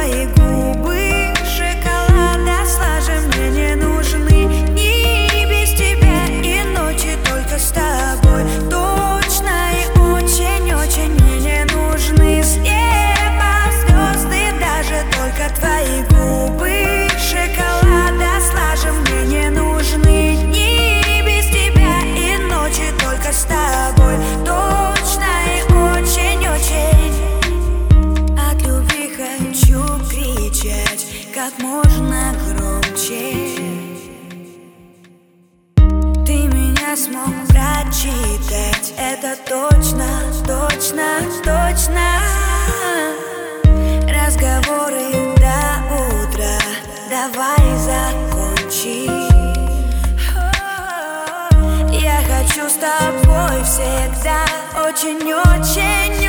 твои губы. Читать Это точно, точно, точно. Разговоры до утра. Давай закончи. Я хочу с тобой всегда Очень-очень-очень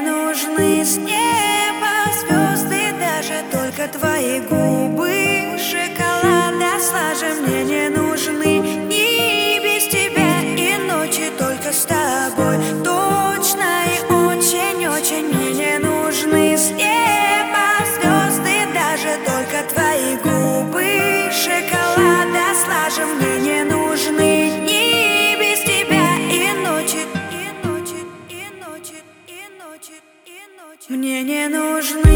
нужны снег. не нужны.